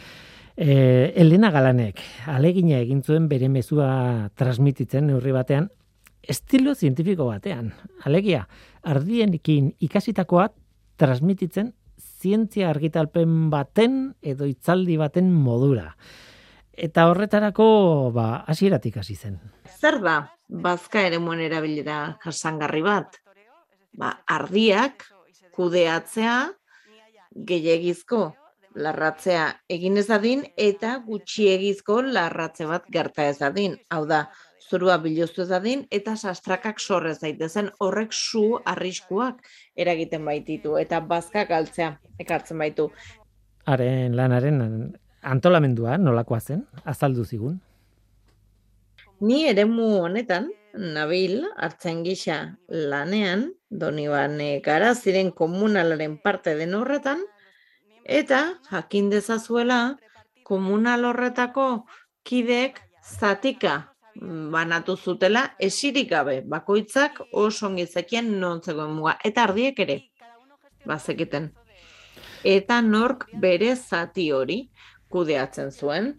E, Elena Galanek, alegina egin zuen bere mezua transmititzen neurri batean, estilo zientifiko batean. Alegia, ardienikin ikasitakoa transmititzen zientzia argitalpen baten edo itzaldi baten modura. Eta horretarako, ba, hasieratik hasi zen. Zer da, bazka ere muen erabilera jasangarri bat? Ba, ardiak, kudeatzea, gehiagizko larratzea egin ez adin, eta gutxiegizko larratze bat gerta ez adin. Hau da, zurua biluztu dadin eta sastrakak sorrez daitezen horrek su arriskuak eragiten baititu eta bazka galtzea ekartzen baitu. Haren lanaren antolamendua nolakoa zen azaldu zigun. Ni eremu honetan nabil hartzen gisa lanean Donibane gara ziren komunalaren parte den horretan eta jakin dezazuela komunal horretako kidek zatika banatu zutela esirik gabe. Bakoitzak oso ongi zekien non zegoen muga eta ardiek ere. Bazekiten eta nork bere zati hori kudeatzen zuen?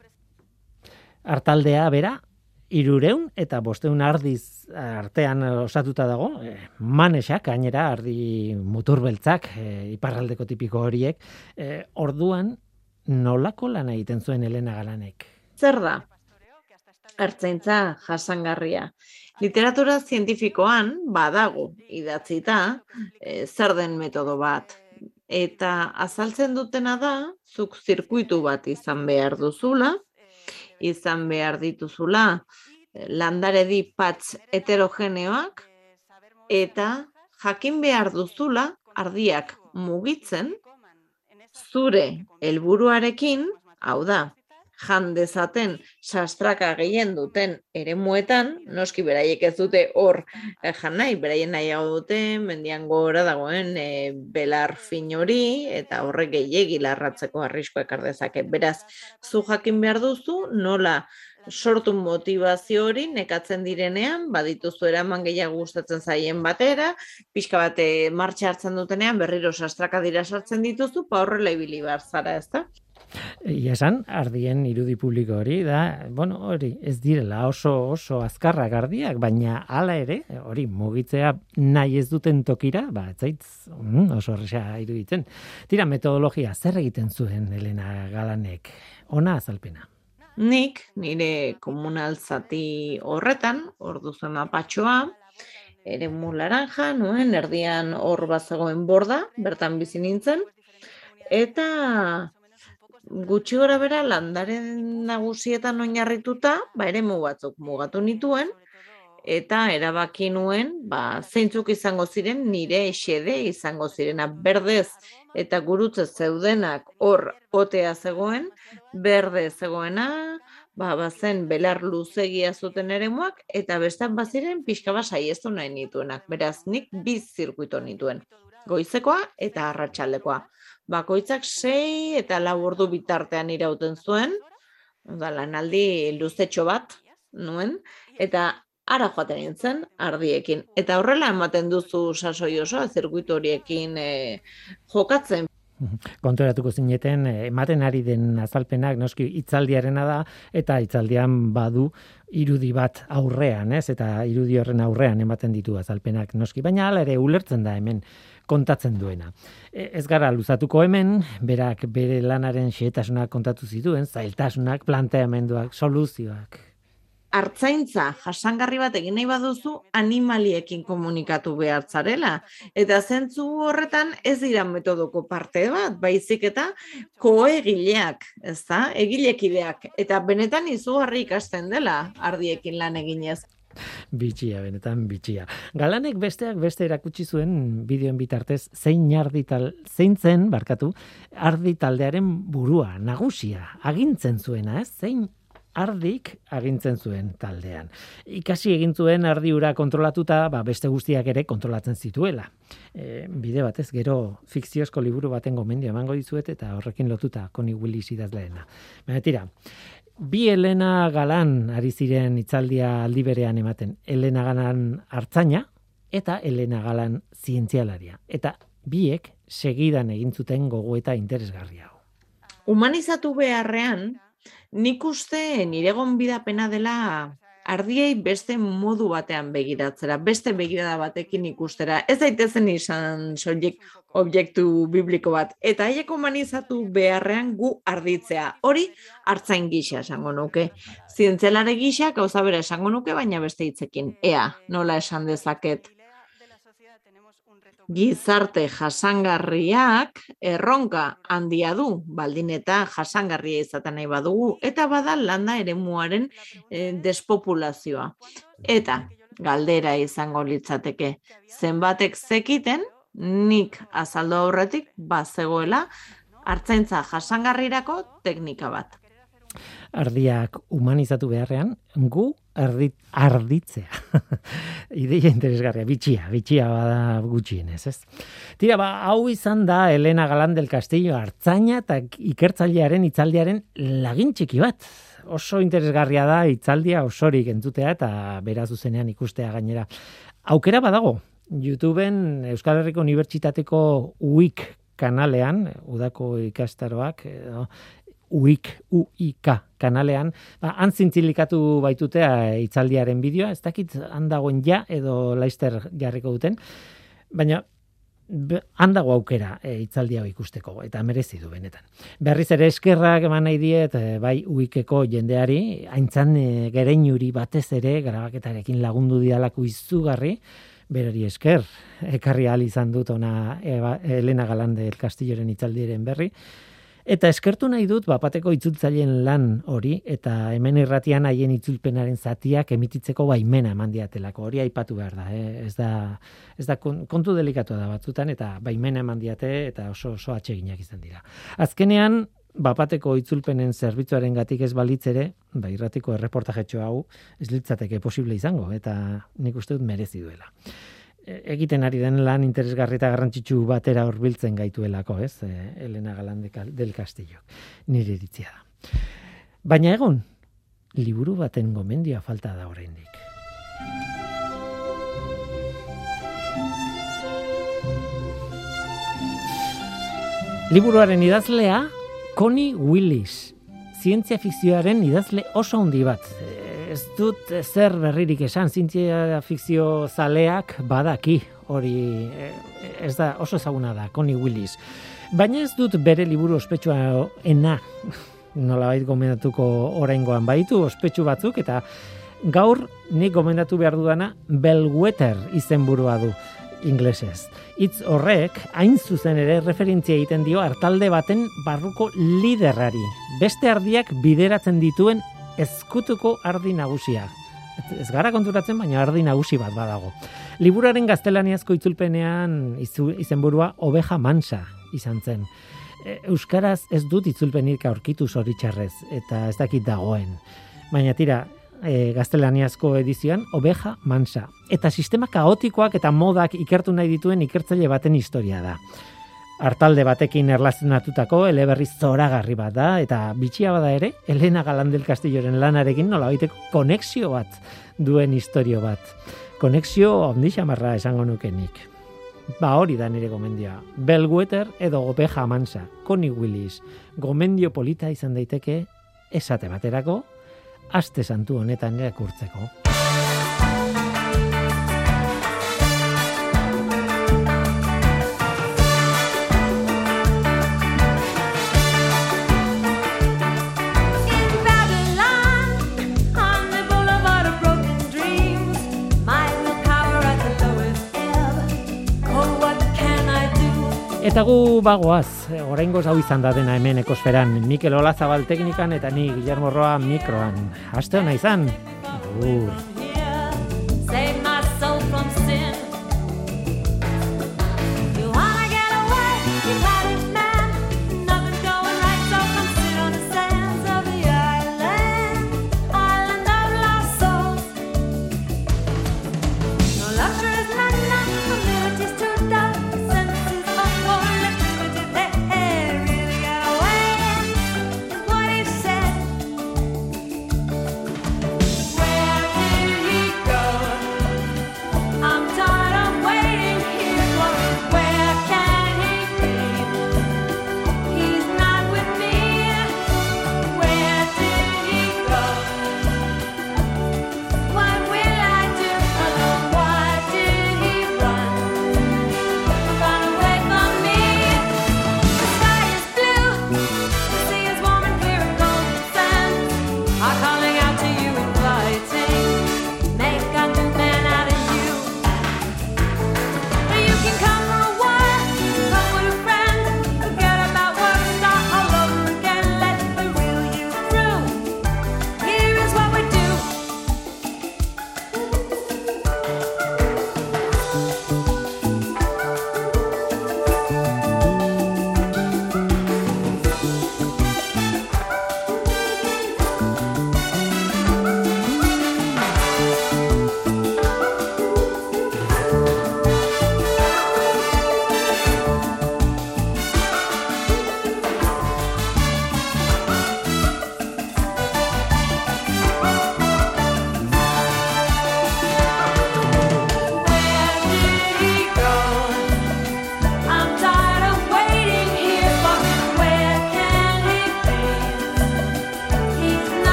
hartaldea bera irureun eta bosteun ardiz artean osatuta dago, e, manesak, gainera, ardi muturbeltzak, e, iparraldeko tipiko horiek, e, orduan nolako lan egiten zuen Elena Galanek? Zer da? Ertzaintza jasangarria. Literatura zientifikoan badago idatzita e, zer den metodo bat. Eta azaltzen dutena da, zuk zirkuitu bat izan behar duzula, izan behar dituzula eh, landare di patz heterogeneoak, eta jakin behar duzula ardiak mugitzen, zure helburuarekin, hau da, jan dezaten sastraka gehien duten eremuetan, noski beraiek ez dute hor eh, jan nahi, beraien nahiago dute, mendian gora dagoen e, belar fin hori, eta horrek gehiegi larratzeko arrisko ekar dezake. Beraz, zu jakin behar duzu, nola sortu motivazio hori nekatzen direnean, badituzu eraman gehiago gustatzen zaien batera, pixka bate eh, martxa hartzen dutenean, berriro sastraka dira sartzen dituzu, pa horrela ibili behar zara, ez da? Ia esan, ardien irudi publiko hori, da, bueno, hori, ez direla oso oso azkarrak ardiak, baina hala ere, hori, mugitzea nahi ez duten tokira, ba, etzaitz, mm, oso horreza iruditzen. Tira, metodologia, zer egiten zuen Elena Galanek? Ona azalpena. Nik, nire komunal zati horretan, ordu zuen mapatxoa, ere mu laranja, nuen, erdian hor bazagoen borda, bertan bizi nintzen, eta gutxi gora bera landaren nagusietan oinarrituta, ba ere batzuk mugatu nituen, eta erabaki nuen, ba, zeintzuk izango ziren nire xede izango zirena berdez eta gurutzez zeudenak hor otea zegoen, berde zegoena, ba, bazen belar luzegia zuten eremuak, eta bestan baziren pixka basai ez nahi nituenak. Beraz, nik biz zirkuito nituen. Goizekoa eta arratsaldekoa bakoitzak sei eta lau ordu bitartean irauten zuen, da lanaldi luzetxo bat nuen eta ara joaten nintzen ardiekin. Eta horrela ematen duzu sasoi osoa zirkuitu horiekin e, jokatzen. Konturatuko zineten eh, ematen ari den azalpenak noski hitzaldiarena da eta hitzaldian badu irudi bat aurrean, ez? Eta irudi horren aurrean ematen ditu azalpenak noski, baina hala ere ulertzen da hemen kontatzen duena. E, ez gara luzatuko hemen, berak bere lanaren xehetasunak kontatu zituen, zailtasunak, planteamenduak, soluzioak, hartzaintza jasangarri bat egin nahi baduzu animaliekin komunikatu behar zarela. Eta zentzu horretan ez dira metodoko parte bat, baizik eta koegileak, ez da, egilekideak. Eta benetan izugarri ikasten dela ardiekin lan eginez. Bitxia, benetan bitxia. Galanek besteak beste erakutsi zuen bideoen bitartez zein ardital, zein zen, barkatu, arditaldearen burua, nagusia, agintzen zuena, ez? Zein ardik agintzen zuen taldean. Ikasi egin zuen ardiura kontrolatuta, ba, beste guztiak ere kontrolatzen zituela. E, bide batez, gero fikziozko liburu baten gomendio emango dizuet eta horrekin lotuta Connie Willis idazleena. Baina tira, bi Elena Galan ari ziren itzaldia aldi berean ematen. Elena Galan hartzaina eta Elena Galan zientzialaria. Eta biek segidan egin zuten gogo eta interesgarria. Humanizatu beharrean, nik uste nire gonbidapena dela ardiei beste modu batean begiratzera, beste begirada batekin ikustera. Ez daitezen izan soilik objektu bibliko bat. Eta haiek humanizatu beharrean gu arditzea. Hori hartzain gisa esango nuke. Zientzelare gisa gauza bera esango nuke, baina beste hitzekin. Ea, nola esan dezaket gizarte jasangarriak erronka handia du, baldin eta jasangarria izaten nahi badugu, eta bada landa ere muaren e, despopulazioa. Eta galdera izango litzateke, zenbatek zekiten, nik azaldo aurretik, bazegoela, hartzaintza jasangarrirako teknika bat. Ardiak humanizatu beharrean, gu ardit, arditzea. Ideia interesgarria, bitxia, bitxia bada gutxienez, ez? Tira, ba, hau izan da Elena Galan del Castillo hartzaina eta ikertzailearen itzaldiaren lagin txiki bat. Oso interesgarria da itzaldia osorik entzutea eta beraz zuzenean ikustea gainera. Aukera badago, YouTubeen Euskal Herriko Unibertsitateko UIK kanalean, udako ikastaroak, edo, UIK, UIK kanalean, ba, antzintzilikatu baitutea itzaldiaren bideoa, ez dakit handagoen ja edo laister jarriko duten, baina handago aukera e, itzaldia ikusteko eta merezi du benetan. Berriz ere eskerrak eman nahi diet e, bai uikeko jendeari, haintzan e, gereinuri batez ere grabaketarekin lagundu dialako izugarri, berari esker, ekarri al izan dut ona Elena Galande el Castilloren itzaldiren berri, Eta eskertu nahi dut bapateko itzultzaileen lan hori eta hemen irratian haien itzulpenaren zatiak emititzeko baimena eman diatelako. Hori aipatu behar da, eh? ez da ez da kontu delikatu da batzutan eta baimena eman diate eta oso oso atseginak izan dira. Azkenean bapateko itzulpenen zerbitzuaren gatik ez balitzere, ba irratiko erreportajetxo hau ez litzateke posible izango eta nik uste dut merezi duela egiten ari den lan interesgarri eta garrantzitsu batera hurbiltzen gaituelako, ez? E, Elena Galande del Castillo. Nire iritzia da. Baina egon, liburu baten gomendioa falta da oraindik. Liburuaren idazlea Connie Willis, zientzia fikzioaren idazle oso handi bat ez dut zer berririk esan, zintzia fikzio zaleak badaki, hori eh, ez da oso ezaguna da, Connie Willis. Baina ez dut bere liburu ospetsua ena, nola bait gomendatuko oraingoan baitu ospetsu batzuk, eta gaur nik gomendatu behar dudana Bellwetter izenburua du inglesez. Itz horrek, hain zuzen ere referentzia egiten dio hartalde baten barruko liderrari. Beste ardiak bideratzen dituen ezkutuko ardi nagusia. Ez gara konturatzen, baina ardi nagusi bat badago. Liburaren gaztelaniazko itzulpenean izenburua oveja mansa izan zen. E, Euskaraz ez dut itzulpenik aurkitu zoritxarrez, eta ez dakit dagoen. Baina tira, e, gaztelaniazko edizioan, oveja mansa. Eta sistema kaotikoak eta modak ikertu nahi dituen ikertzaile baten historia da. Artalde batekin erlazionatutako eleberri zoragarri bat da, eta bitxia bada ere, Elena Galandel Castilloren lanarekin nola baiteko konexio bat duen historio bat. Konexio ondi xamarra esango nukenik. Ba hori da nire gomendia. Belgueter edo gope jamansa, Connie Willis, gomendio polita izan daiteke, esate baterako, aste santu honetan irakurtzeko. Eta gu bagoaz, oraingo hau izan da dena hemen ekosferan, Mikel Olazabal teknikan eta ni Guillermo Roa mikroan. Aste hona izan, agur.